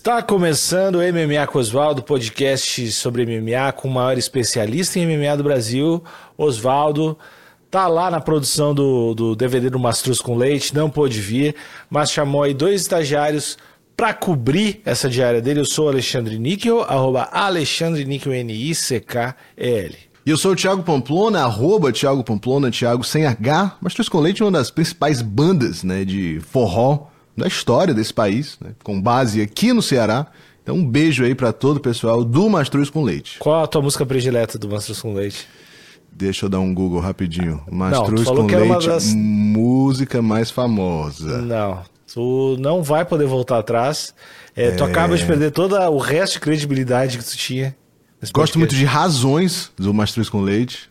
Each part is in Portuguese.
Está começando o MMA com Oswaldo, podcast sobre MMA com o maior especialista em MMA do Brasil, Oswaldo. Tá lá na produção do, do DVD do Mastruz com Leite, não pôde vir, mas chamou aí dois estagiários para cobrir essa diária dele. Eu sou Alexandre Níquel, arroba Alexandre Níquel, N-I-C-K-E-L. E eu sou o Thiago Pamplona, arroba Thiago Pamplona, Thiago sem H. Mastruz com Leite é uma das principais bandas né, de forró da história desse país, né, com base aqui no Ceará. Então um beijo aí para todo o pessoal do Mastruz com Leite. Qual a tua música predileta do Mastruz com Leite? Deixa eu dar um Google rapidinho. Mastruz não, com Leite, das... música mais famosa. Não, tu não vai poder voltar atrás. É, é... Tu acaba de perder todo o resto de credibilidade que tu tinha. Gosto muito de Razões do Mastruz com Leite,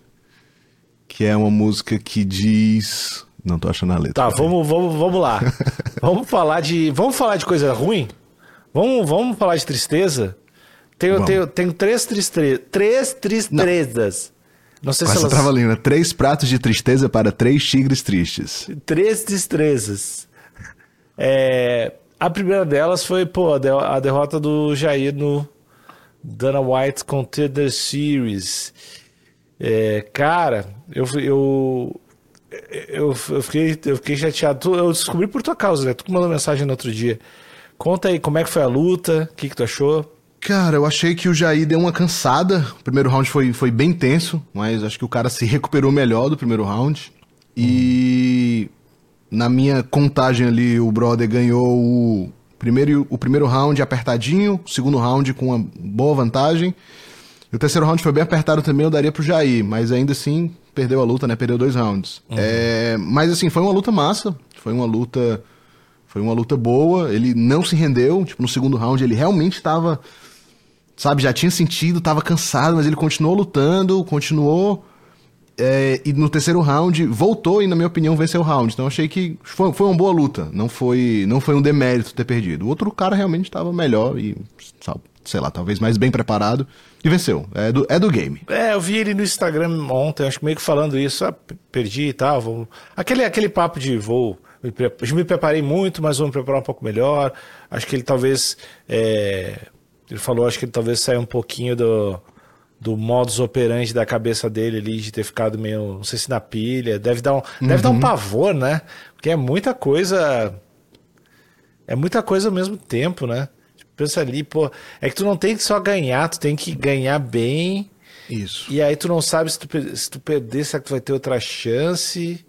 que é uma música que diz não tô achando a letra. Tá, vamos, vamos, vamos lá. vamos falar de. Vamos falar de coisa ruim? Vamos, vamos falar de tristeza? Tenho, tenho, tenho três, tristre... três tristezas. Não, Não sei Com se elas... trava Três pratos de tristeza para três tigres tristes. Três tristezas. É... A primeira delas foi, pô, a derrota do Jair no Dana White Contender Series. É, cara, eu, eu eu, eu, fiquei, eu fiquei chateado. Eu descobri por tua causa, né? Tu mandou mensagem no outro dia. Conta aí como é que foi a luta, o que, que tu achou? Cara, eu achei que o Jair deu uma cansada. O primeiro round foi, foi bem tenso, mas acho que o cara se recuperou melhor do primeiro round. E na minha contagem ali, o brother ganhou o primeiro, o primeiro round apertadinho, o segundo round com uma boa vantagem. E o terceiro round foi bem apertado também, eu daria pro Jair, mas ainda assim perdeu a luta, né? Perdeu dois rounds. Uhum. É, mas assim, foi uma luta massa, foi uma luta. Foi uma luta boa, ele não se rendeu, tipo, no segundo round ele realmente estava, sabe, já tinha sentido, estava cansado, mas ele continuou lutando, continuou, é, e no terceiro round voltou e, na minha opinião, venceu o round. Então achei que foi, foi uma boa luta, não foi, não foi um demérito ter perdido. O outro cara realmente estava melhor e, sei lá, talvez mais bem preparado. E venceu. É do, é do game. É, eu vi ele no Instagram ontem, acho que meio que falando isso. Ah, perdi e tal. Vou... Aquele, aquele papo de vou. Me, me preparei muito, mas vou me preparar um pouco melhor. Acho que ele talvez. É... Ele falou, acho que ele talvez saia um pouquinho do, do modus operandi da cabeça dele ali, de ter ficado meio, não sei se na pilha. Deve dar um, uhum. deve dar um uhum. pavor, né? Porque é muita coisa. É muita coisa ao mesmo tempo, né? Pensa ali, pô, é que tu não tem que só ganhar, tu tem que ganhar bem. Isso. E aí tu não sabe se tu, se tu perder, será que tu vai ter outra chance?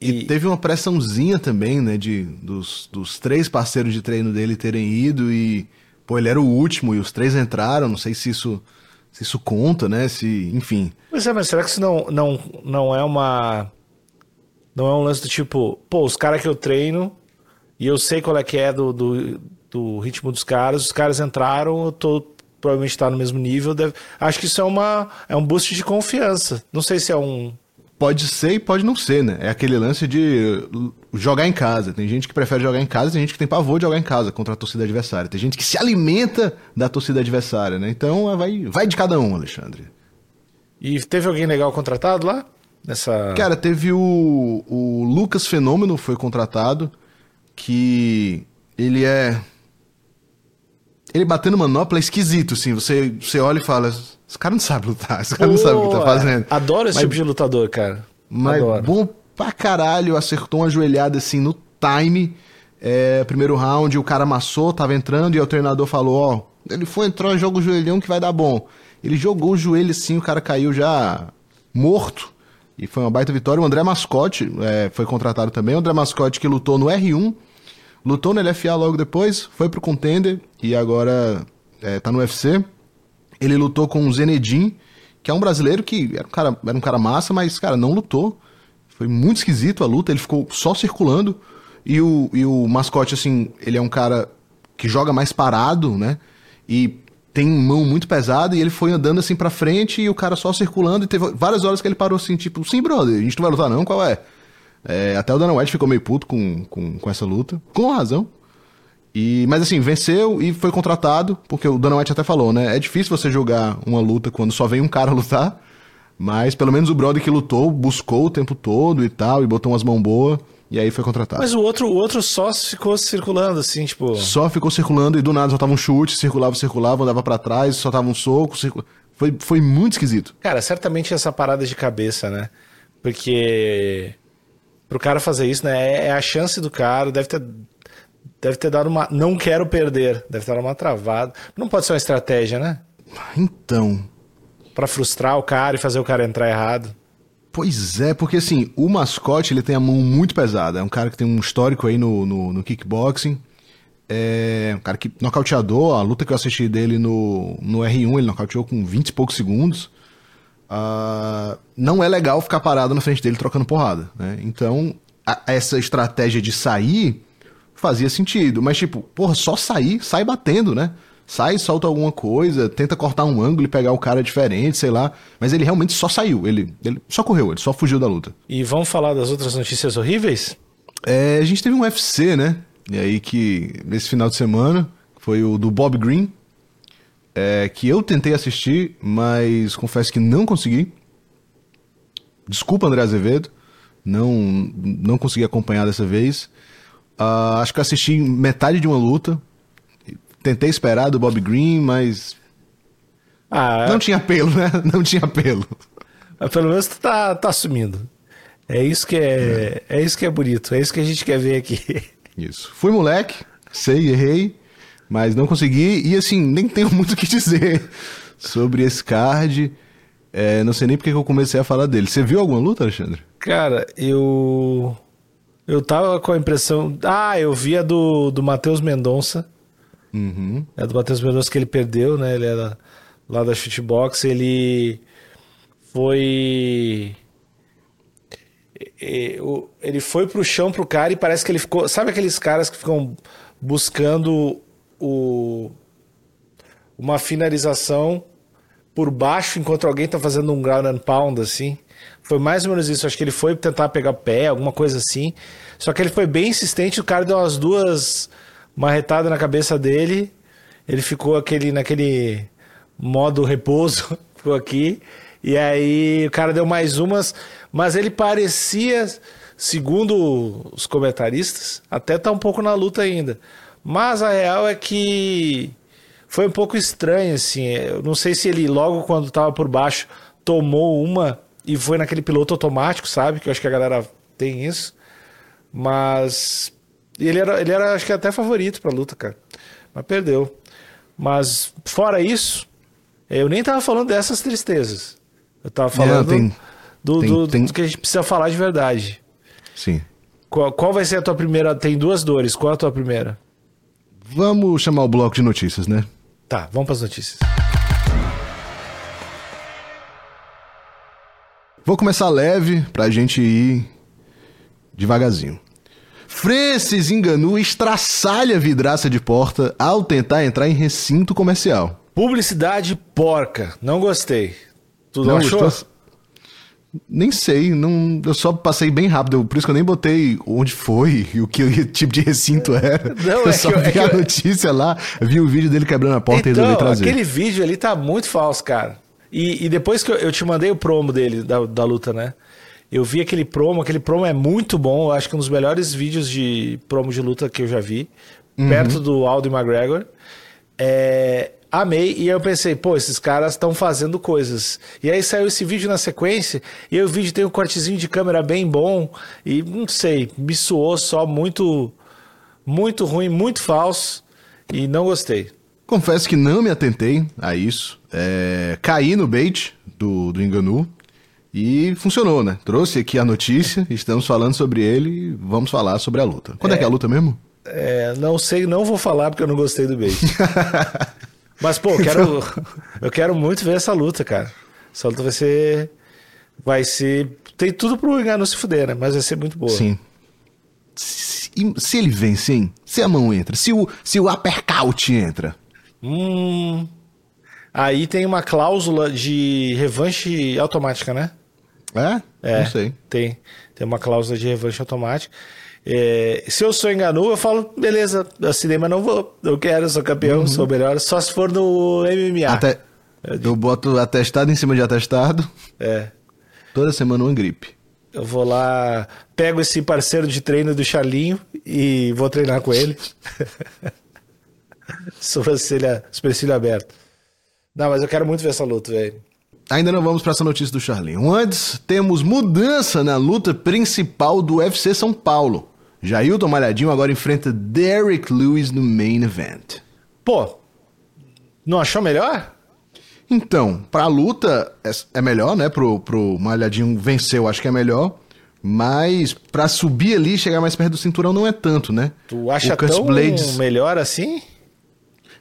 E, e teve uma pressãozinha também, né, de, dos, dos três parceiros de treino dele terem ido e, pô, ele era o último e os três entraram, não sei se isso, se isso conta, né, se, enfim. Pois é, mas será que isso não, não, não é uma... Não é um lance do tipo, pô, os caras que eu treino e eu sei qual é que é do, do do ritmo dos caras, os caras entraram, eu tô provavelmente está no mesmo nível. Deve... Acho que isso é, uma, é um boost de confiança. Não sei se é um. Pode ser e pode não ser, né? É aquele lance de jogar em casa. Tem gente que prefere jogar em casa, tem gente que tem pavor de jogar em casa contra a torcida adversária. Tem gente que se alimenta da torcida adversária, né? Então é, vai, vai de cada um, Alexandre. E teve alguém legal contratado lá? Nessa... Cara, teve o, o Lucas Fenômeno foi contratado, que ele é ele batendo manopla é esquisito, assim. Você, você olha e fala, esse cara não sabe lutar, esse cara oh, não sabe o que tá fazendo. Adoro esse mas, tipo de lutador, cara. Mas Adoro. bom pra caralho, acertou uma joelhada assim no time. É, primeiro round, o cara amassou, tava entrando e o treinador falou, ó, ele foi entrar, joga o joelhão que vai dar bom. Ele jogou o joelho assim, o cara caiu já morto. E foi uma baita vitória. O André Mascote é, foi contratado também. O André Mascote que lutou no R1 Lutou no LFA logo depois, foi pro Contender e agora é, tá no UFC. Ele lutou com o Zenedin, que é um brasileiro que era um, cara, era um cara massa, mas, cara, não lutou. Foi muito esquisito a luta, ele ficou só circulando. E o, e o mascote, assim, ele é um cara que joga mais parado, né? E tem mão muito pesada e ele foi andando assim pra frente e o cara só circulando. E teve várias horas que ele parou assim, tipo, sim, brother, a gente não vai lutar não, qual é? É, até o Dana White ficou meio puto com, com, com essa luta, com razão. E, mas assim, venceu e foi contratado, porque o Dana White até falou, né? É difícil você jogar uma luta quando só vem um cara lutar, mas pelo menos o brother que lutou buscou o tempo todo e tal, e botou umas mãos boas. E aí foi contratado. Mas o outro, o outro só ficou circulando, assim, tipo. Só ficou circulando e do nada só tava um chute, circulava, circulava, andava para trás, só tava um soco, circula... foi, foi muito esquisito. Cara, certamente essa parada de cabeça, né? Porque pro cara fazer isso, né? É, é a chance do cara, deve ter. Deve ter dado uma. Não quero perder. Deve ter dado uma travada. Não pode ser uma estratégia, né? Então. Pra frustrar o cara e fazer o cara entrar errado. Pois é, porque assim, o mascote ele tem a mão muito pesada. É um cara que tem um histórico aí no, no, no kickboxing. É um cara que nocauteador. A luta que eu assisti dele no, no R1, ele nocauteou com 20 e poucos segundos. Uh, não é legal ficar parado na frente dele trocando porrada. Né? Então, a, essa estratégia de sair fazia sentido. Mas, tipo, porra, só sair, sai batendo, né? sai, solta alguma coisa, tenta cortar um ângulo e pegar o cara diferente, sei lá. Mas ele realmente só saiu, ele, ele só correu, ele só fugiu da luta. E vamos falar das outras notícias horríveis? É, a gente teve um UFC, né? E aí que, nesse final de semana, foi o do Bob Green, é, que eu tentei assistir, mas confesso que não consegui. Desculpa, André Azevedo, não, não consegui acompanhar dessa vez. Uh, acho que assisti metade de uma luta, Tentei esperar do Bob Green, mas. Ah, não tinha pelo, né? Não tinha pelo. Mas pelo menos tu tá, tá assumindo. É isso que é, é, é isso que é bonito, é isso que a gente quer ver aqui. Isso. Fui moleque, sei, errei, mas não consegui. E assim, nem tenho muito o que dizer sobre esse card. É, não sei nem porque eu comecei a falar dele. Você viu alguma luta, Alexandre? Cara, eu. Eu tava com a impressão. Ah, eu vi a do, do Matheus Mendonça. Uhum. É do Matheus Mendonça que ele perdeu, né? Ele era lá da Shootbox. Ele foi. Ele foi pro chão pro cara e parece que ele ficou. Sabe aqueles caras que ficam buscando o... uma finalização por baixo enquanto alguém tá fazendo um ground and pound assim? Foi mais ou menos isso. Acho que ele foi tentar pegar pé, alguma coisa assim. Só que ele foi bem insistente. O cara deu umas duas marretada na cabeça dele. Ele ficou aquele, naquele modo repouso, ficou aqui. E aí o cara deu mais umas, mas ele parecia, segundo os comentaristas, até tá um pouco na luta ainda. Mas a real é que foi um pouco estranho, assim. Eu não sei se ele, logo quando tava por baixo, tomou uma e foi naquele piloto automático, sabe? Que eu acho que a galera tem isso. Mas ele era, ele era, acho que até favorito pra luta, cara. Mas perdeu. Mas, fora isso, eu nem tava falando dessas tristezas. Eu tava falando tem, do, tem, do, tem... do, que a gente precisa falar de verdade. Sim. Qual, qual vai ser a tua primeira? Tem duas dores. Qual é a tua primeira? Vamos chamar o bloco de notícias, né? Tá, vamos para as notícias. Vou começar leve pra gente ir devagarzinho. Francis Enganu estraçalha vidraça de porta ao tentar entrar em recinto comercial. Publicidade porca. Não gostei. Tu não, achou? Gostou? Nem sei, não, eu só passei bem rápido, por isso que eu nem botei onde foi e o que tipo de recinto era. Não, eu é só vi é a notícia eu... lá, vi o vídeo dele quebrando a porta então, e resolvi trazer. Aquele vídeo ali tá muito falso, cara. E, e depois que eu, eu, te mandei o promo dele, da, da luta, né? Eu vi aquele promo, aquele promo é muito bom. Eu acho que é um dos melhores vídeos de promo de luta que eu já vi. Uhum. Perto do Aldo McGregor. É, amei. E eu pensei, pô, esses caras estão fazendo coisas. E aí saiu esse vídeo na sequência. E o vídeo tem um cortezinho de câmera bem bom. E não sei, me suou só muito, muito ruim, muito falso. E não gostei. Confesso que não me atentei a isso. É, caí no bait do, do Enganu. E funcionou, né? Trouxe aqui a notícia, estamos falando sobre ele e vamos falar sobre a luta. Quando é, é que é a luta mesmo? É, não sei, não vou falar porque eu não gostei do bait. Mas, pô, eu quero, eu quero muito ver essa luta, cara. Essa luta vai ser. Vai ser. Tem tudo pro engano se fuder, né? Mas vai ser muito boa. Sim. Se, se ele vence, hein? Se a mão entra, se o, se o uppercut entra. Hum. Aí tem uma cláusula de revanche automática, né? É? É. Não sei. Tem. Tem uma cláusula de revanche automática. É, se eu sou enganu, eu falo, beleza, assinei, mas não vou. Eu quero, sou campeão, uhum. sou melhor. Só se for no MMA. Até, eu boto atestado em cima de atestado. É. Toda semana uma gripe. Eu vou lá, pego esse parceiro de treino do Charlinho e vou treinar com ele. sobrancelha, supercílio aberto. Não, mas eu quero muito ver essa luta, velho. Ainda não vamos para essa notícia do Charlinho. Antes, temos mudança na luta principal do UFC São Paulo. Jailton Malhadinho agora enfrenta Derek Lewis no main event. Pô, não achou melhor? Então, pra luta é, é melhor, né? Pro, pro Malhadinho vencer, eu acho que é melhor. Mas pra subir ali e chegar mais perto do cinturão não é tanto, né? Tu acha tão Blades... melhor assim?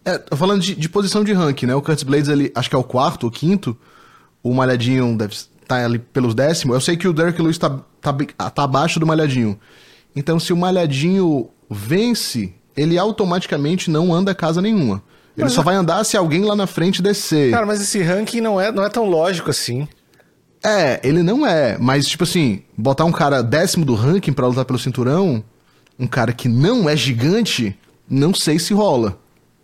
É, tô falando de, de, posição de ranking, né? O Curtis Blades ali, acho que é o quarto ou quinto. O Malhadinho deve estar tá ali pelos décimos. Eu sei que o Derek Lewis tá, tá, tá abaixo do Malhadinho. Então, se o Malhadinho vence, ele automaticamente não anda casa nenhuma. Ele mas só vai andar se alguém lá na frente descer. Cara, mas esse ranking não é, não é tão lógico assim. É, ele não é. Mas, tipo assim, botar um cara décimo do ranking para lutar pelo cinturão, um cara que não é gigante, não sei se rola.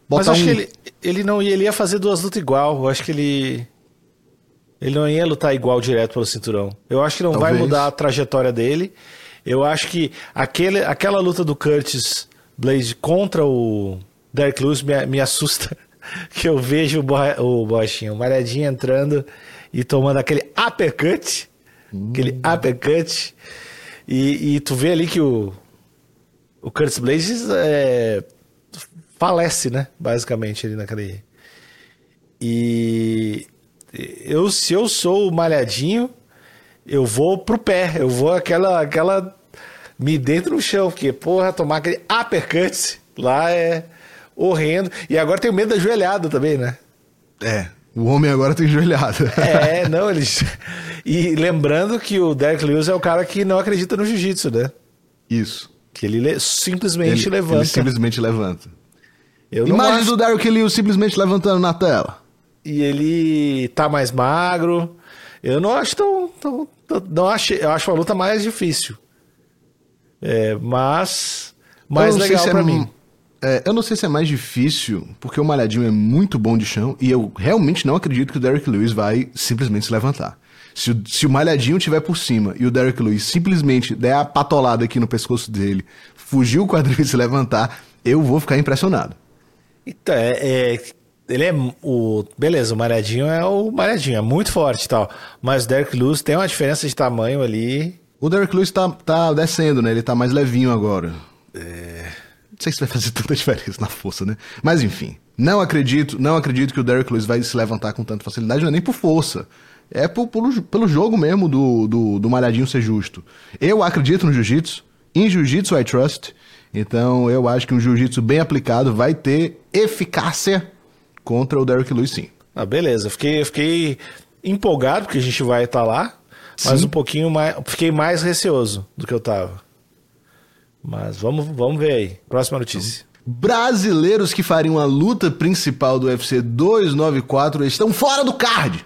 Botar Mas acho um... que ele, ele não ia, ele ia fazer duas lutas igual. Eu acho que ele. Ele não ia lutar igual direto pelo cinturão. Eu acho que não Talvez. vai mudar a trajetória dele. Eu acho que aquele, aquela luta do Curtis Blaze contra o Derek Lewis me, me assusta. que eu vejo o, Bo, o Bochinho, o Malhadinho entrando e tomando aquele uppercut. Hum. Aquele uppercut. E, e tu vê ali que o, o Curtis Blazes é, falece, né? Basicamente, ali naquele. E eu, se eu sou o malhadinho, eu vou pro pé, eu vou aquela, aquela me dentro no chão, porque, porra, tomar aquele uppercut lá é horrendo. E agora tem medo da joelhada também, né? É, o homem agora tem joelhada. É, não, eles. E lembrando que o Derek Lewis é o cara que não acredita no jiu-jitsu, né? Isso. Que ele simplesmente ele, levanta. Ele simplesmente levanta. Eu Imagem acho... do Derrick Lewis simplesmente levantando na tela. E ele tá mais magro. Eu não acho tão. tão, tão não acho, eu acho a luta mais difícil. É, mas. Mais legal se pra é, mim. É, eu não sei se é mais difícil, porque o Malhadinho é muito bom de chão, e eu realmente não acredito que o Derrick Lewis vai simplesmente se levantar. Se o, se o Malhadinho tiver por cima e o Derrick Lewis simplesmente der a patolada aqui no pescoço dele, fugir o quadril e se levantar, eu vou ficar impressionado. Então, é, é, ele é o. Beleza, o Malhadinho é o Malhadinho, é muito forte e tal. Mas o Derek Lewis tem uma diferença de tamanho ali. O Derek Lewis tá, tá descendo, né? Ele tá mais levinho agora. É. Não sei se vai fazer tanta diferença na força, né? Mas enfim. Não acredito, não acredito que o Derek Lewis vai se levantar com tanta facilidade, não é nem por força. É por, pelo, pelo jogo mesmo do, do, do Malhadinho ser justo. Eu acredito no Jiu-Jitsu. Em Jiu-Jitsu I trust. Então eu acho que um jiu-jitsu bem aplicado vai ter eficácia contra o Derrick Lewis sim. Ah, beleza. Fiquei, fiquei empolgado porque a gente vai estar tá lá, mas sim. um pouquinho mais. Fiquei mais receoso do que eu tava. Mas vamos, vamos ver aí. Próxima notícia. Brasileiros que fariam a luta principal do UFC 294 estão fora do card.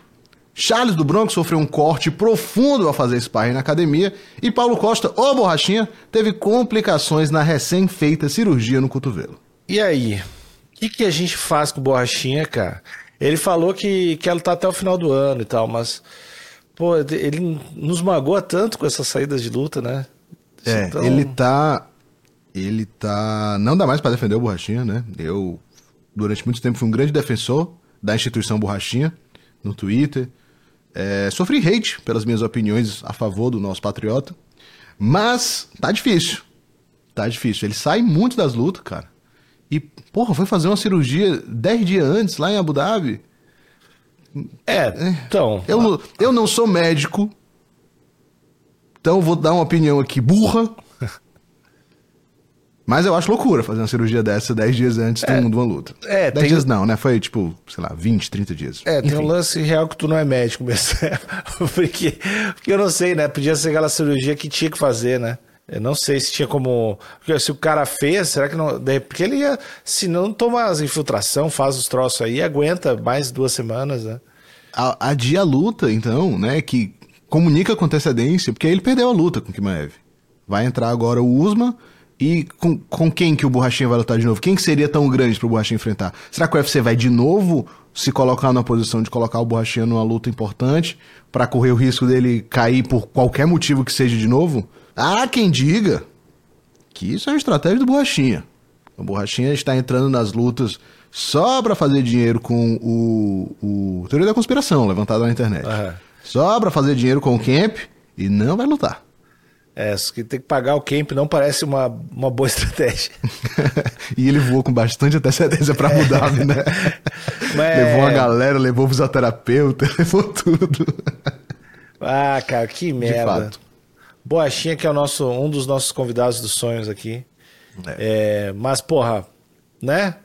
Charles do Bronx sofreu um corte profundo ao fazer sparring na academia e Paulo Costa, ô borrachinha, teve complicações na recém-feita cirurgia no cotovelo. E aí? O que, que a gente faz com borrachinha, cara? Ele falou que, que ela tá até o final do ano e tal, mas. Pô, ele nos magoa tanto com essas saídas de luta, né? É, então... ele tá. Ele tá. Não dá mais para defender o Borrachinha, né? Eu, durante muito tempo, fui um grande defensor da instituição Borrachinha no Twitter. É, sofri hate pelas minhas opiniões a favor do nosso patriota. Mas tá difícil. Tá difícil. Ele sai muito das lutas, cara. E, porra, foi fazer uma cirurgia 10 dias antes, lá em Abu Dhabi. É, então. Eu, eu não sou médico. Então vou dar uma opinião aqui burra. Mas eu acho loucura fazer uma cirurgia dessa 10 dias antes é, de, uma luta. É, 10 tem... dias não, né? Foi tipo, sei lá, 20, 30 dias. É, Enfim. tem um lance real que tu não é médico mesmo. porque, porque eu não sei, né? Podia ser aquela cirurgia que tinha que fazer, né? Eu não sei se tinha como. Se o cara fez, será que não. Porque ele ia. Se não toma as infiltração, faz os troços aí, aguenta mais duas semanas, né? Adia a luta, então, né? Que comunica com antecedência, porque ele perdeu a luta com o Kimaev. Vai entrar agora o Usman E com, com quem que o Borrachinha vai lutar de novo? Quem que seria tão grande pro Borrachinha enfrentar? Será que o UFC vai de novo se colocar na posição de colocar o Borrachinha numa luta importante para correr o risco dele cair por qualquer motivo que seja de novo? Há quem diga que isso é uma estratégia do Borrachinha. O Borrachinha está entrando nas lutas só para fazer dinheiro com o, o Teoria da Conspiração, levantado na internet. Aham. Só para fazer dinheiro com o Camp e não vai lutar. É, que tem que pagar o camp não parece uma, uma boa estratégia. e ele voou com bastante antecedência pra Abu Dhabi, né? Mas- Levou uma galera, levou o fisioterapeuta, levou tudo. Ah, cara, que merda. fato. Boachinha, que é o nosso, um dos nossos convidados dos sonhos aqui. É, mas, porra, né?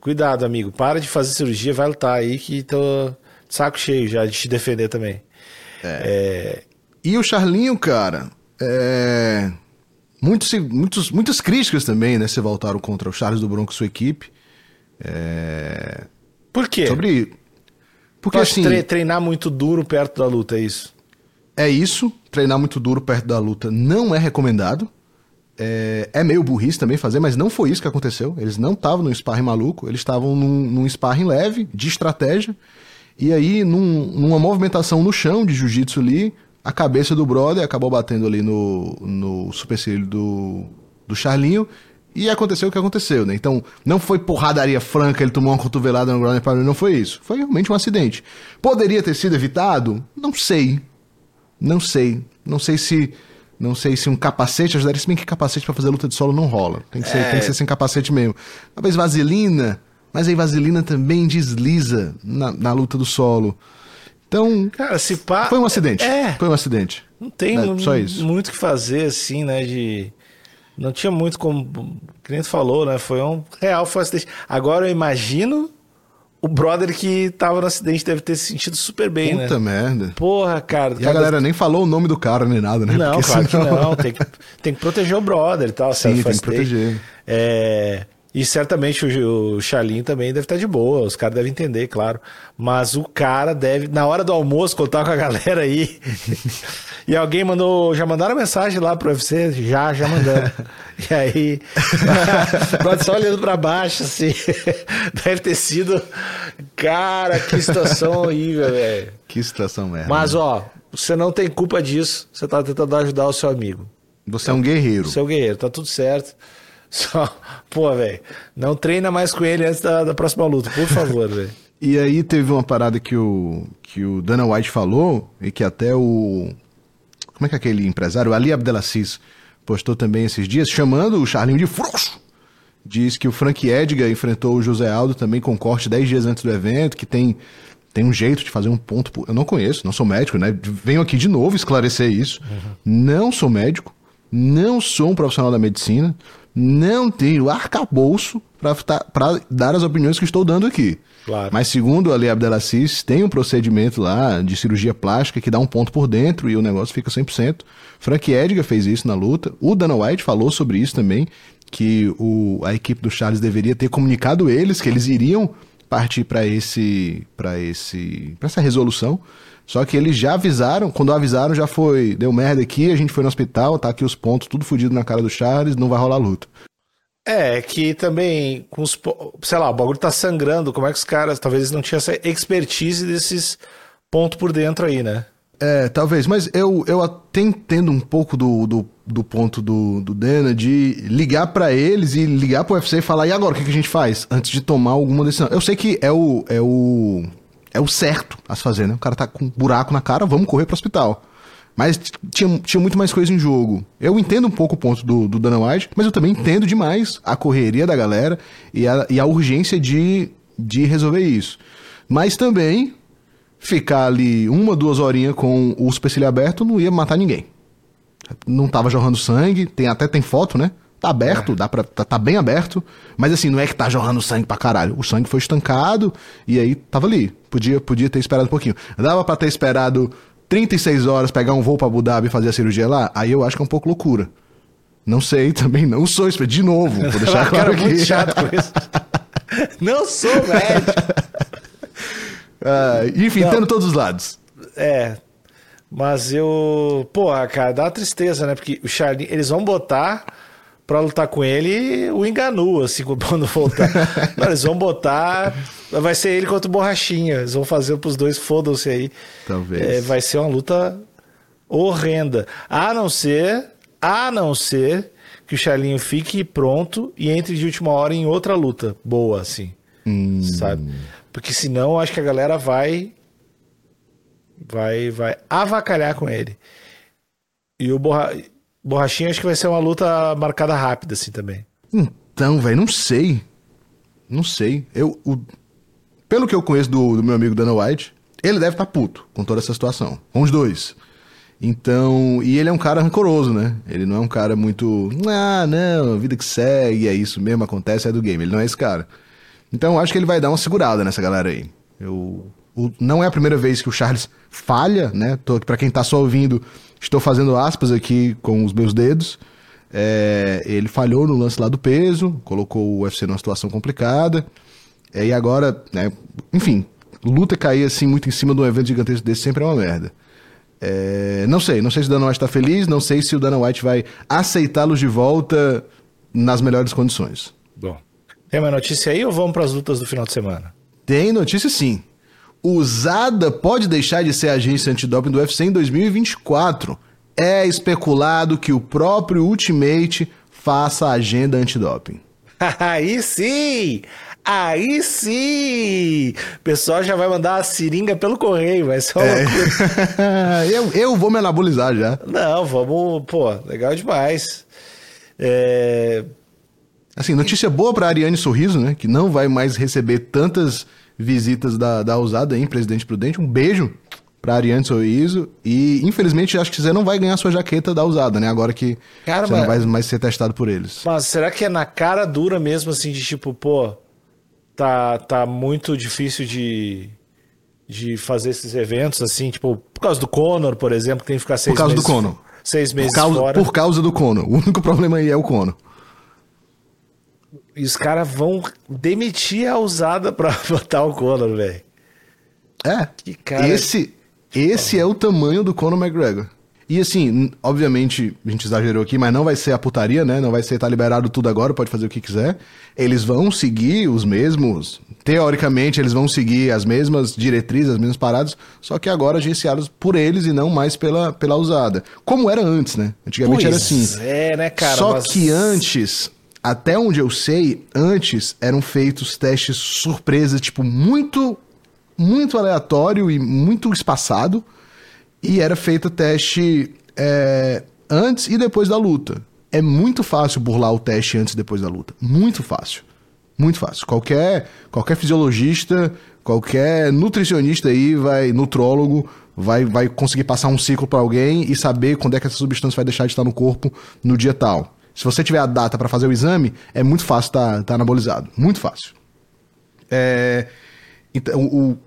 Cuidado, amigo. Para de fazer cirurgia, vai lutar aí que tô de saco cheio já de te defender também. É, E o Charlinho, cara, é... Muitos, muitos, muitas críticas também, né? Se voltaram contra o Charles do Bronco e sua equipe. É... Por quê? Sobre. Porque que assim. tre- treinar muito duro perto da luta, é isso? É isso, treinar muito duro perto da luta não é recomendado. É, é meio burrice também fazer, mas não foi isso que aconteceu. Eles não estavam num sparring maluco, eles estavam num, num sparring leve, de estratégia. E aí, num- numa movimentação no chão de jiu-jitsu ali, a cabeça do brother acabou batendo ali no, no supercílio do, do Charlinho. E aconteceu o que aconteceu, né? Então, não foi porradaria franca, ele tomou uma cotovelada no ground pound, não foi isso. Foi realmente um acidente. Poderia ter sido evitado? Não sei. Não sei. Não sei se. Não sei se um capacete ajudaria. Se bem que capacete pra fazer luta de solo não rola. Tem que, ser, É. tem que ser sem capacete mesmo. Talvez vaselina. Mas aí vaselina também desliza na, na luta do solo. Então. Cara, se pá. Foi um acidente. É. Foi um acidente. Não tem É, só isso. muito o que fazer, assim, né? De. Não tinha muito como. Nem tu falou, né? Foi um. Real, foi um acidente. Agora eu imagino o brother que tava no acidente deve ter se sentido super bem, Puta né? merda. Porra, cara. E a galera nem falou o nome do cara nem nada, né? Não, Porque claro senão- que não. Tem que, tem que proteger o brother e tal. Sim, tem que proteger. É, e certamente o, o Charlin também deve estar de boa. Os caras devem entender, claro. Mas o cara deve, na hora do almoço, tava com a galera aí, e alguém mandou, já mandaram mensagem lá pro UFC? Já, já mandando. E aí, só olhando pra baixo, assim. Deve ter sido. Cara, que situação horrível, velho. Que situação merda. Mas, ó, você não tem culpa disso. Você tá tentando ajudar o seu amigo. Você é um guerreiro. Seu guerreiro, tá tudo certo. Só, pô, velho, não treina mais com ele antes da, da próxima luta, por favor, velho. E aí teve uma parada que o, que o Dana White falou, e que até o. Como é que é aquele empresário? O Ali Abdelaziz postou também esses dias, chamando o Charlinho de frouxo. Diz que o Frank Edgar enfrentou o José Aldo também com corte 10 dias antes do evento, que tem, tem um jeito de fazer um ponto. Eu não conheço, não sou médico, né? Venho aqui de novo esclarecer isso. Não sou médico, não sou um profissional da medicina, não tenho arcabouço para dar as opiniões que estou dando aqui. Claro. Mas segundo Ali Abdelaziz, tem um procedimento lá de cirurgia plástica que dá um ponto por dentro e o negócio fica 100%. Frank Edgar fez isso na luta. O Dana White falou sobre isso também, que o, a equipe do Charles deveria ter comunicado eles que eles iriam partir para esse para esse para essa resolução. Só que eles já avisaram, quando avisaram já foi, deu merda aqui, a gente foi no hospital, tá aqui os pontos, tudo fudido na cara do Charles, não vai rolar luta. É, que também, com os, sei lá, o bagulho tá sangrando, como é que os caras, talvez eles não tinham essa expertise desses pontos por dentro aí, né? É, talvez, mas eu, eu até entendo um pouco do, do, do ponto do, do Dana de ligar pra eles e ligar pro UFC e falar, e agora, o que, que a gente faz? Antes de tomar alguma decisão. Eu sei que é o, é o, é o certo a se fazer, né? O cara tá com um buraco na cara, vamos correr pro hospital. Mas tinha, tinha muito mais coisa em jogo. Eu entendo um pouco o ponto do, do Dana White, mas eu também entendo demais a correria da galera e a, e a urgência de, de resolver isso. Mas também, ficar ali uma, duas horinhas com o supercílio aberto não ia matar ninguém. Não tava jorrando sangue, tem até tem foto, né? Tá aberto, dá pra, tá, tá bem aberto, mas assim, não é que tá jorrando sangue pra caralho. O sangue foi estancado e aí tava ali. Podia, podia ter esperado um pouquinho. Dava pra ter esperado 36 horas, pegar um voo pra Abu Dhabi e fazer a cirurgia lá? Aí eu acho que é um pouco loucura. Não sei, também não sou espe- De novo, vou deixar claro aqui. muito chato com isso. não sou médico. Ah, enfim, tendo todos os lados. É. Mas eu. Porra, cara, dá uma tristeza, né? Porque o Charlie, eles vão botar pra lutar com ele, o enganou, assim, quando voltar. Não, eles vão botar. Vai ser ele contra o Borrachinha. Eles vão fazer pros dois, fodam-se aí. Talvez. É, vai ser uma luta horrenda. A não ser. A não ser que o Charlinho fique pronto e entre de última hora em outra luta boa, assim. Hum. Sabe? Porque senão acho que a galera vai. Vai, vai avacalhar com ele. E o Borra... Borrachinha acho que vai ser uma luta marcada rápida, assim também. Então, velho, não sei. Não sei. Eu, o- Pelo que eu conheço do, do meu amigo Dana White, ele deve estar puto com toda essa situação. Com os dois. Então. E ele é um cara rancoroso, né? Ele não é um cara muito. Ah, não, vida que segue, é isso mesmo, acontece, é do game. Ele não é esse cara. Então eu acho que ele vai dar uma segurada nessa galera aí. Eu. o- não é a primeira vez que o Charles falha, né? Tô, pra quem tá só ouvindo, estou fazendo aspas aqui com os meus dedos. É, ele falhou no lance lá do peso, colocou o UFC numa situação complicada. É, e agora, né, enfim, luta cair assim muito em cima de um evento gigantesco desse sempre é uma merda. É, não sei, não sei se o Dana White tá feliz, não sei se o Dana White vai aceitá-los de volta nas melhores condições. Bom. Tem uma notícia aí ou vamos para as lutas do final de semana? Tem notícia sim. Usada pode deixar de ser agência antidoping do UFC em 2024. É especulado que o próprio Ultimate faça a agenda antidoping. Aí sim! Aí sim! O pessoal já vai mandar a seringa pelo correio, vai ser uma loucura. eu, eu vou me anabolizar já. Não, vamos, pô, legal demais. É, Assim, notícia boa pra Ariane Sorriso, né? Que não vai mais receber tantas visitas da, da usada, hein, presidente Prudente. Um beijo pra Ariane Sorriso. E, infelizmente, acho que você não vai ganhar sua jaqueta da usada, né? Agora que Cara, você não mas- vai mais ser testado por eles. Mas será que é na cara dura mesmo, assim, de tipo, pô, tá, tá muito difícil de, de fazer esses eventos, assim, tipo, por causa do Conor, por exemplo, que tem que ficar seis causa do meses. Conor. Seis meses Por causa, fora. por causa do Cono. O único problema aí é o Cono. E os caras vão demitir a usada pra botar o Conor, velho. É. Que cara- Esse, esse é o tamanho do Conor McGregor. E assim, obviamente, a gente exagerou aqui, mas não vai ser a putaria, né? Não vai ser tá liberado tudo agora, pode fazer o que quiser. Eles vão seguir os mesmos. Teoricamente, eles vão seguir as mesmas diretrizes, as mesmas paradas, só que agora agenciados por eles e não mais pela, pela usada. Como era antes, né? Antigamente era Pois assim. É, né, cara? Só mas- que antes, até onde eu sei, antes eram feitos testes surpresa, tipo, muito, muito aleatório e muito espaçado. E era feito teste é, antes e depois da luta. É muito fácil burlar o teste antes e depois da luta. Muito fácil. Muito fácil. Qualquer, qualquer fisiologista, qualquer nutricionista aí, vai, nutrólogo, vai, vai conseguir passar um ciclo para alguém e saber quando é que essa substância vai deixar de estar no corpo no dia tal. Se você tiver a data para fazer o exame, é muito fácil estar tá, anabolizado. Muito fácil. É, então, o,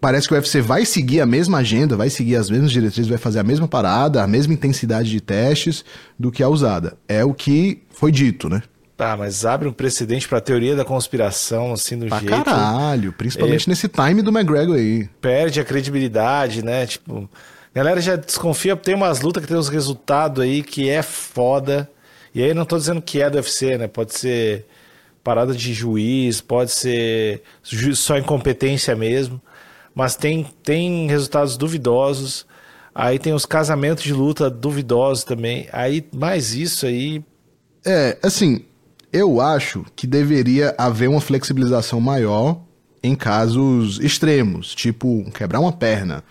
parece que o UFC vai seguir a mesma agenda, vai seguir as mesmas diretrizes, vai fazer a mesma parada, a mesma intensidade de testes do que a usada. É o que foi dito, né? Tá, mas abre um precedente pra teoria da conspiração, assim, do Pra jeito. caralho, principalmente nesse time do McGregor aí. Perde a credibilidade, né? Tipo, a galera já desconfia, tem umas lutas que tem uns resultados aí que é foda. E aí não tô dizendo que é do UFC, né? Pode ser parada de juiz, pode ser só incompetência mesmo. Mas tem, tem resultados duvidosos. Aí tem os casamentos de luta duvidosos também. Aí, mais isso aí. É, assim, eu acho que deveria haver uma flexibilização maior em casos extremos, tipo quebrar uma perna,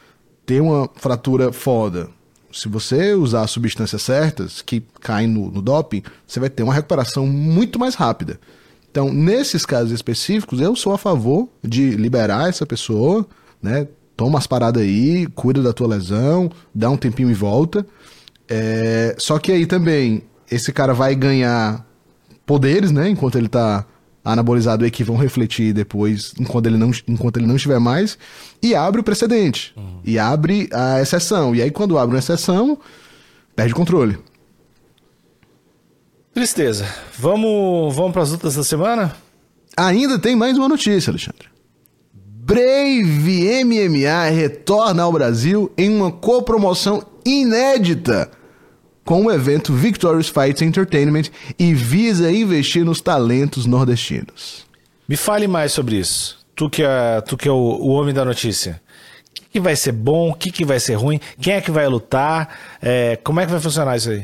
ter uma fratura foda. Se você usar as substâncias certas que caem no, no doping, você vai ter uma recuperação muito mais rápida. Então, nesses casos específicos, eu sou a favor de liberar essa pessoa, né? Toma as paradas aí, cuida da tua lesão, dá um tempinho e volta. É, só que aí também, esse cara vai ganhar poderes, né? Enquanto ele tá anabolizado aí que vão refletir depois, enquanto ele não, enquanto ele não estiver mais, e abre o precedente. E abre a exceção. E aí, quando abre uma exceção, perde o controle. Tristeza. Vamos, vamos para as lutas da semana? Ainda tem mais uma notícia, Alexandre. Brave MMA retorna ao Brasil em uma copromoção inédita com o evento Victorious Fights Entertainment e visa investir nos talentos nordestinos. Me fale mais sobre isso. Tu que é, tu que é o, o homem da notícia. O que, que vai ser bom? O que, que vai ser ruim? Quem é que vai lutar? É, como é que vai funcionar isso aí?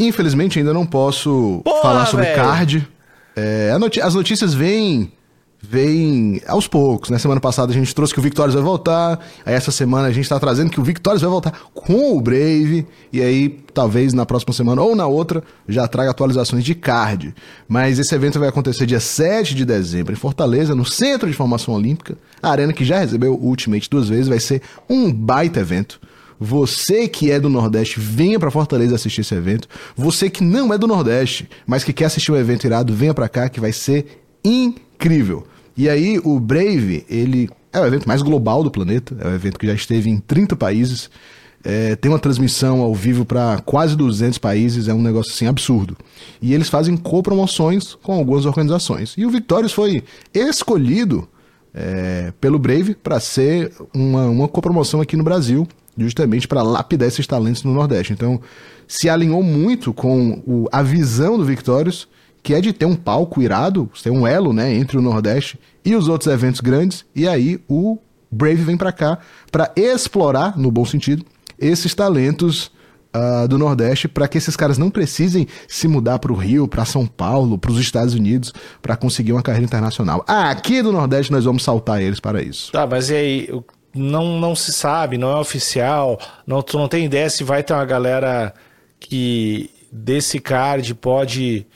Infelizmente ainda não posso Porra, falar sobre velho. card. É, noti- as notícias vêm vêm aos poucos, né? Semana passada a gente trouxe que o Victorious vai voltar, aí essa semana a gente tá trazendo que o Victorious vai voltar com o Brave, e aí talvez na próxima semana ou na outra já traga atualizações de card. Mas esse evento vai acontecer dia 7 de dezembro em Fortaleza, no Centro de Formação Olímpica, a arena que já recebeu o Ultimate duas vezes, vai ser um baita evento. Você que é do Nordeste, venha pra Fortaleza assistir esse evento. Você que não é do Nordeste, mas que quer assistir um evento irado, venha pra cá que vai ser incrível. E aí o Brave, ele é o evento mais global do planeta, é o evento que já esteve em 30 países. é, tem uma transmissão ao vivo para quase 200 países, é um negócio assim absurdo. E eles fazem co-promoções com algumas organizações. E o Victorious foi escolhido é, pelo Brave para ser uma, uma copromoção aqui no Brasil, justamente para lapidar esses talentos no Nordeste. Então, se alinhou muito com o- a visão do Victorious, que é de ter um palco irado, ter um elo né, entre o Nordeste e os outros eventos grandes, e aí o Brave vem para cá para explorar, no bom sentido, esses talentos ah, do Nordeste para que esses caras não precisem se mudar para o Rio, para São Paulo, para os Estados Unidos para conseguir uma carreira internacional. Aqui do Nordeste nós vamos saltar eles para isso. Tá, mas e aí? Não, não se sabe, não é oficial. Não, tu não tem ideia se vai ter uma galera que desse card pode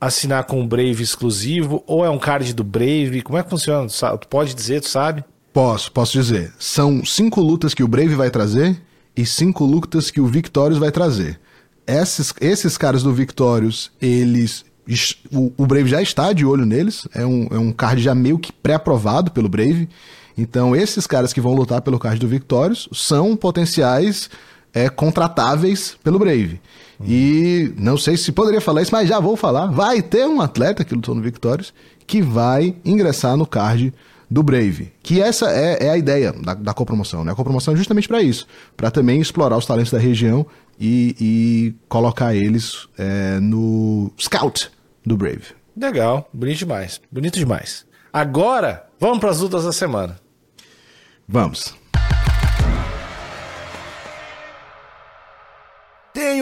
assinar com o Brave exclusivo ou é um card do Brave? Como é que funciona? Tu pode dizer, tu sabe? Posso, posso dizer. São cinco lutas que o Brave vai trazer e cinco lutas que o Victorious vai trazer. Esses, esses caras do Victorious, eles. O, o Brave já está de olho neles. É um, é um card já meio que pré-aprovado pelo Brave. Então, esses caras que vão lutar pelo card do Victorious são potenciais é, contratáveis pelo Brave. E não sei se poderia falar isso, mas já vou falar. Vai ter um atleta que lutou no Victorious que vai ingressar no card do Brave. Que essa é, é a ideia da, da copromoção. Né? A copromoção é justamente para isso. Para também explorar os talentos da região e, e colocar eles é, no scout do Brave. Legal, bonito demais. Bonito demais. Agora, vamos para as lutas da semana. Vamos.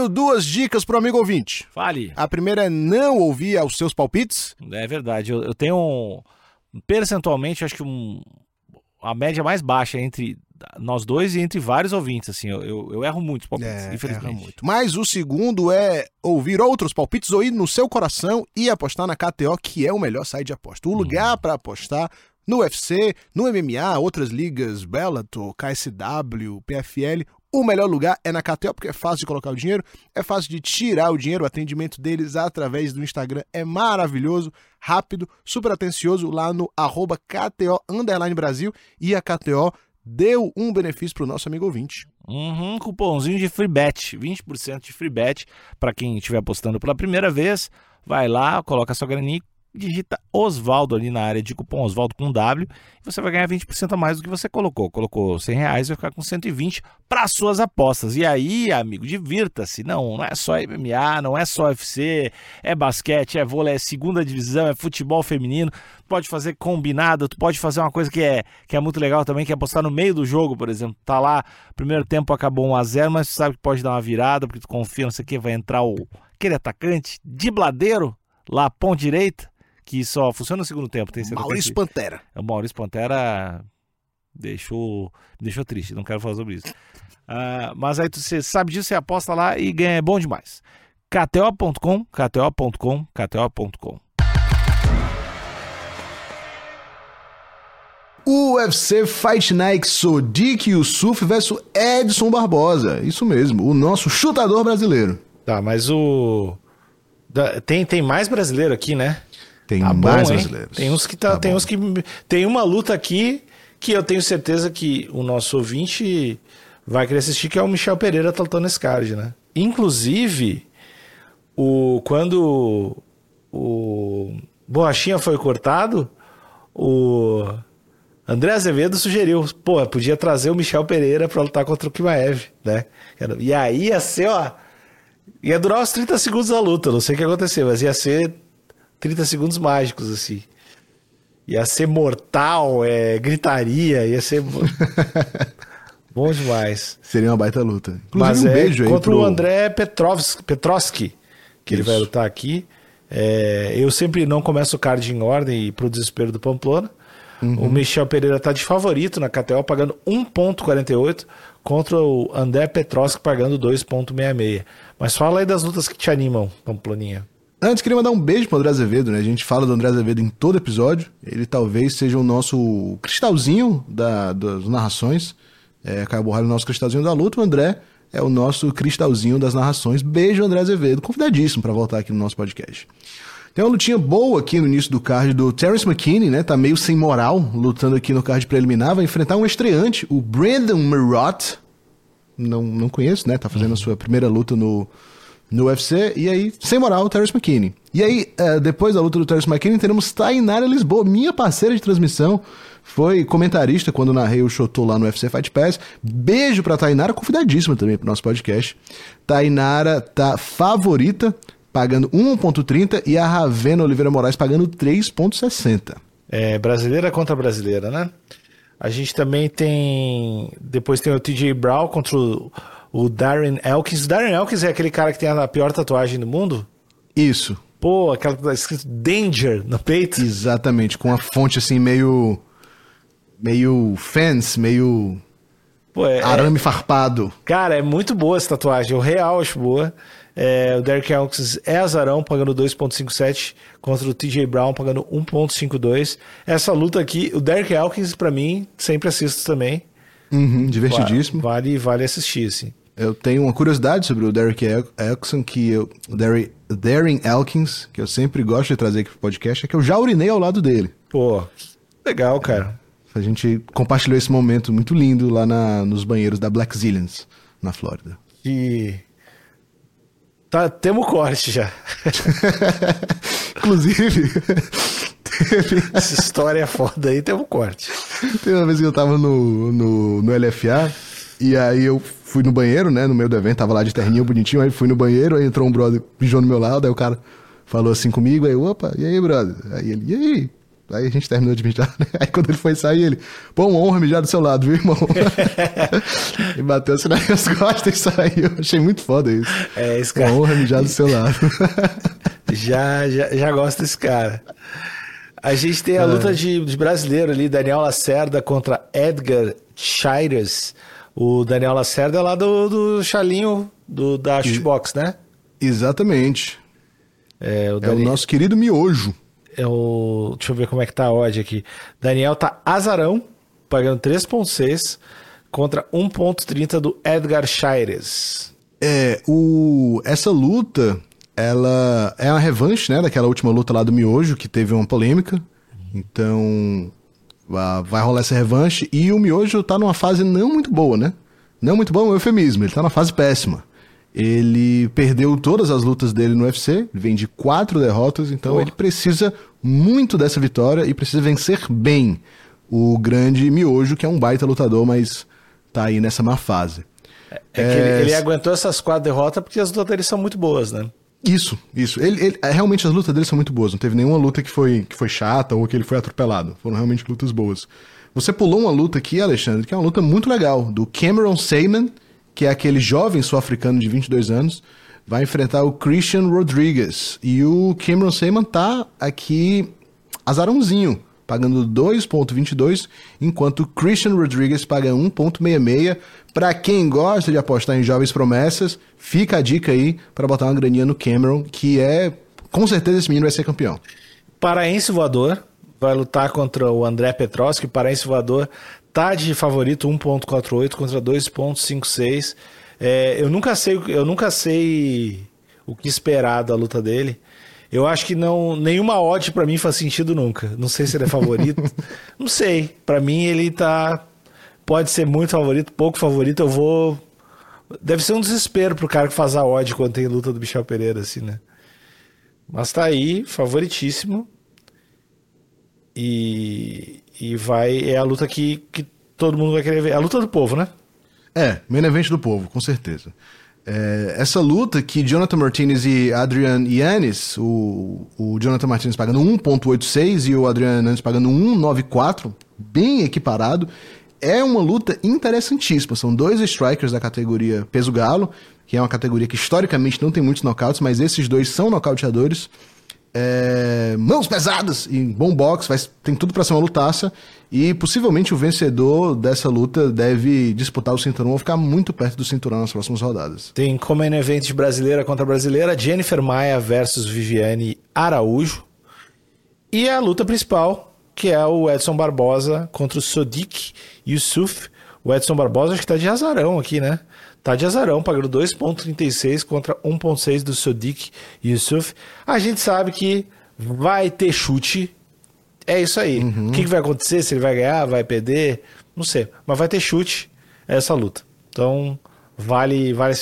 Tenho duas dicas pro amigo ouvinte. Fale. A primeira é não ouvir aos seus palpites. É verdade. Eu, eu tenho um. Percentualmente, acho que um, a média mais baixa entre nós dois e entre vários ouvintes. Assim, eu, eu, eu erro muito os palpites, É, infelizmente. muito. Mas o segundo é ouvir outros palpites ou ir no seu coração e apostar na KTO, que é o melhor site de aposta. O lugar para apostar no UFC, no MMA, outras ligas, Bellator, KSW, PFL. O melhor lugar é na KTO, porque é fácil de colocar o dinheiro, é fácil de tirar o dinheiro. O atendimento deles através do Instagram é maravilhoso, rápido, super atencioso lá no arroba KTO Brasil. E a KTO deu um benefício para o nosso amigo ouvinte. Uhum, cupomzinho de free bet, 20% de free bet para quem estiver apostando pela primeira vez. Vai lá, coloca sua graninha, digita Osvaldo ali na área de cupom Osvaldo com W você vai ganhar 20% a mais do que você colocou. Colocou 100 reais, vai ficar com 120 para suas apostas. E aí, amigo, divirta-se. Não, não é só MMA, não é só UFC, é basquete, é vôlei, é segunda divisão, é futebol feminino. Pode fazer combinado, tu pode fazer uma coisa que é, que é muito legal também, que é apostar no meio do jogo, por exemplo. Tá lá, primeiro tempo acabou 1 a 0 mas tu sabe que pode dar uma virada, porque tu confia, não sei o que, vai entrar o aquele atacante de bladeiro, lá, ponta direita, que só funciona no segundo tempo. Tem Maurício atacante- Pantera. o Maurício Pantera deixou, deixou triste, não quero falar sobre isso. Ah, mas aí você sabe disso, você aposta lá e ganha, é bom demais. KTO.com, KTO.com, KTO.com. UFC Fight Night Sodiq Yusuf versus Edson Barbosa. Isso mesmo, o nosso chutador brasileiro. Tá, mas o. Tem, tem mais brasileiro aqui, né? Tem Tá bom, mais hein? brasileiros. Tem uns que tá, Tá tem bom. uns que tem uma luta aqui que eu tenho certeza que o nosso ouvinte vai querer assistir que é o Michel Pereira lutando nesse card, né? Inclusive, o quando o Borrachinha foi cortado, o André Azevedo sugeriu, pô, podia trazer o Michel Pereira pra lutar contra o Kimaev, né? E aí ia ser, ó, Ia durar uns 30 segundos a luta, não sei o que aconteceu, mas ia ser 30 segundos mágicos, assim. Ia ser mortal, é, gritaria, ia ser. Bom demais. Seria uma baita luta. Inclusive, Mas um é beijo aí contra pro... o André Petrovski, que Isso. ele vai lutar aqui. É, eu sempre não começo o card em ordem e pro desespero do Pamplona. Uhum. O Michel Pereira tá de favorito na KTO, pagando 1.48 contra o André Petrovski pagando 2.66. Mas fala aí das lutas que te animam, Pamploninha. Antes, queria mandar um beijo pro André Azevedo, né? A gente fala do André Azevedo em todo episódio. Ele talvez seja o nosso cristalzinho da, das narrações. É, Caio Borralho é o nosso cristalzinho da luta, o André é o nosso cristalzinho das narrações. Beijo, André Azevedo, convidadíssimo para voltar aqui no nosso podcast. Tem uma lutinha boa aqui no início do card do Terence McKinney, né? Tá meio sem moral, lutando aqui no card preliminar. Vai enfrentar um estreante, o Brandon Marott. Não, não conheço, né? Tá fazendo a sua primeira luta no, no UFC. E aí, sem moral, o Terence McKinney. E aí, uh, depois da luta do Terence McKinney, teremos Tainara Lisboa, minha parceira de transmissão. Foi comentarista quando narrei o Shotô lá no UFC Fight Pass. Beijo pra Tainara, convidadíssima também pro nosso podcast. Tainara tá favorita, pagando 1.30 e a Ravena Oliveira Moraes pagando 3.60. É, brasileira contra brasileira, né? A gente também tem. Depois tem o TJ Brown contra o, o Darren Elkins. Darren Elkins é aquele cara que tem a pior tatuagem do mundo? Isso. Pô, aquela que tá escrito Danger no peito. Exatamente, com a fonte assim meio meio fence, meio Pô, é, arame é... farpado. Cara, é muito boa essa tatuagem. O real acho boa. É, o Derek Elkins é azarão, pagando 2.57 contra o TJ Brown, pagando 1.52. Essa luta aqui, o Derek Elkins, para mim, sempre assisto também. Uhum, divertidíssimo. Vale, vale assistir, assim. Eu tenho uma curiosidade sobre o Derek Elkins, que eu, o Darren Elkins, que eu sempre gosto de trazer aqui pro podcast, é que eu já urinei ao lado dele. Pô, legal, cara. A gente compartilhou esse momento muito lindo lá na, nos banheiros da Black Zillions, na Flórida. E. Tá, temos corte já. Inclusive. teve... Essa história é foda aí, temos corte. Tem uma vez que eu tava no, no, no LFA, e aí eu fui no banheiro, né? No meio do evento, tava lá de terninho bonitinho, aí fui no banheiro, aí entrou um brother, mijou no meu lado, aí o cara falou assim comigo, aí, opa, e aí, brother? Aí ele, e aí? Aí a gente terminou de mijar, né? Aí quando ele foi sair, ele, pô, uma honra mijar do seu lado, viu, irmão? e bateu assim nas costas e saiu. Achei muito foda isso. É, esse cara. Uma honra mijar do seu lado. já, já, já gosto desse cara. A gente tem a é. luta de, de brasileiro ali, Daniel Lacerda contra Edgar Chaires. O Daniel Lacerda é lá do, do Chalinho do, da Shootbox, né? Exatamente. É o, Daniel... é o nosso querido miojo é o. Deixa eu ver como é que tá a odd aqui. Daniel tá azarão, pagando 3,6 contra 1,30 do Edgar Shires. É, o, essa luta, ela é uma revanche, né, daquela última luta lá do Miojo, que teve uma polêmica. Então, vai rolar essa revanche. E o Miojo tá numa fase não muito boa, né? Não muito boa é um eufemismo, ele tá numa fase péssima. Ele perdeu todas as lutas dele no UFC, vem de quatro derrotas, então ele precisa muito dessa vitória e precisa vencer bem o grande Miojo, que é um baita lutador, mas tá aí nessa má fase. É, é que ele, ele, aguentou essas quatro derrotas porque as lutas dele são muito boas, né? Isso, isso. Ele, ele, é, realmente as lutas dele são muito boas. Não teve nenhuma luta que foi, que foi chata ou que ele foi atropelado. Foram realmente lutas boas. Você pulou uma luta aqui, Alexandre, que é uma luta muito legal, do Cameron Seyman que é aquele jovem sul-africano de 22 anos, vai enfrentar o Christian Rodrigues. E o Cameron Seyman tá aqui azarãozinho, pagando 2.22, enquanto Christian Rodrigues paga 1.66. Para quem gosta de apostar em jovens promessas, fica a dica aí para botar uma graninha no Cameron, que é com certeza esse menino vai ser campeão. Paraense voador vai lutar contra o André Petrovski, Paraense voador tá de favorito 1.48 contra 2.56. É, eu nunca sei, eu nunca sei o que esperar da luta dele. Eu acho que não nenhuma odd para mim faz sentido nunca. Não sei se ele é favorito. não sei. Para mim ele tá pode ser muito favorito, pouco favorito. Eu vou deve ser um desespero pro cara que faz a odd quando tem luta do Michel Pereira assim, né? Mas tá aí, favoritíssimo. E e vai. É a luta que, que todo mundo vai querer ver. É a luta do povo, né? É, main event do povo, com certeza. É, essa luta que Jonathan Martinez e Adrian Yannis, o, o Jonathan Martinez pagando 1.86 e o Adrian Yannis pagando 1.94, bem equiparado, é uma luta interessantíssima. São dois strikers da categoria peso galo, que é uma categoria que historicamente não tem muitos nocautes, mas esses dois são nocauteadores. É, mãos pesadas e bom vai, tem tudo para ser uma lutaça. E possivelmente o vencedor dessa luta deve disputar o cinturão ou ficar muito perto do cinturão nas próximas rodadas. Tem como evento de brasileira contra brasileira, Jennifer Maia versus Viviane Araújo. E a luta principal, que é o Edson Barbosa contra o Sodik Yusuf. O Edson Barbosa acho que tá de azarão aqui, né? Tá de azarão, pagando 2,36 contra 1,6 do Sodik Yusuf. A gente sabe que vai ter chute. É isso aí. Uhum. O que, que, vai acontecer? Se ele vai ganhar, vai perder? Não sei. Mas vai ter chute essa luta. Então, vale. vale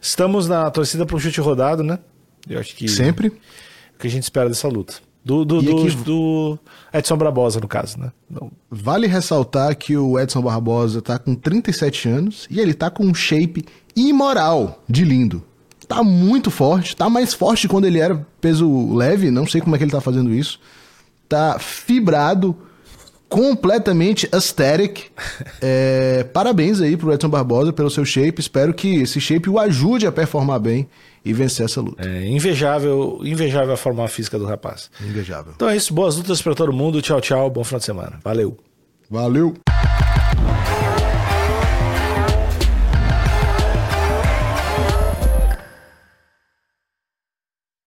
Estamos na torcida para um chute rodado, né? Eu acho que. Sempre. O que a gente espera dessa luta. Do, do, do, aqui... do, Edson Barbosa, no caso, né? Não. Vale ressaltar que o Edson Barbosa tá com 37 anos e ele tá com um shape imoral de lindo. Tá muito forte, tá mais forte quando ele era peso leve, não sei como é que ele tá fazendo isso. Tá fibrado, completamente aesthetic. É, parabéns aí pro Edson Barbosa pelo seu shape. Espero que esse shape o ajude a performar bem e vencer essa luta. É invejável, invejável a forma física do rapaz. Invejável. Então é isso, boas lutas para todo mundo. Tchau, tchau, bom final de semana. Valeu. Valeu.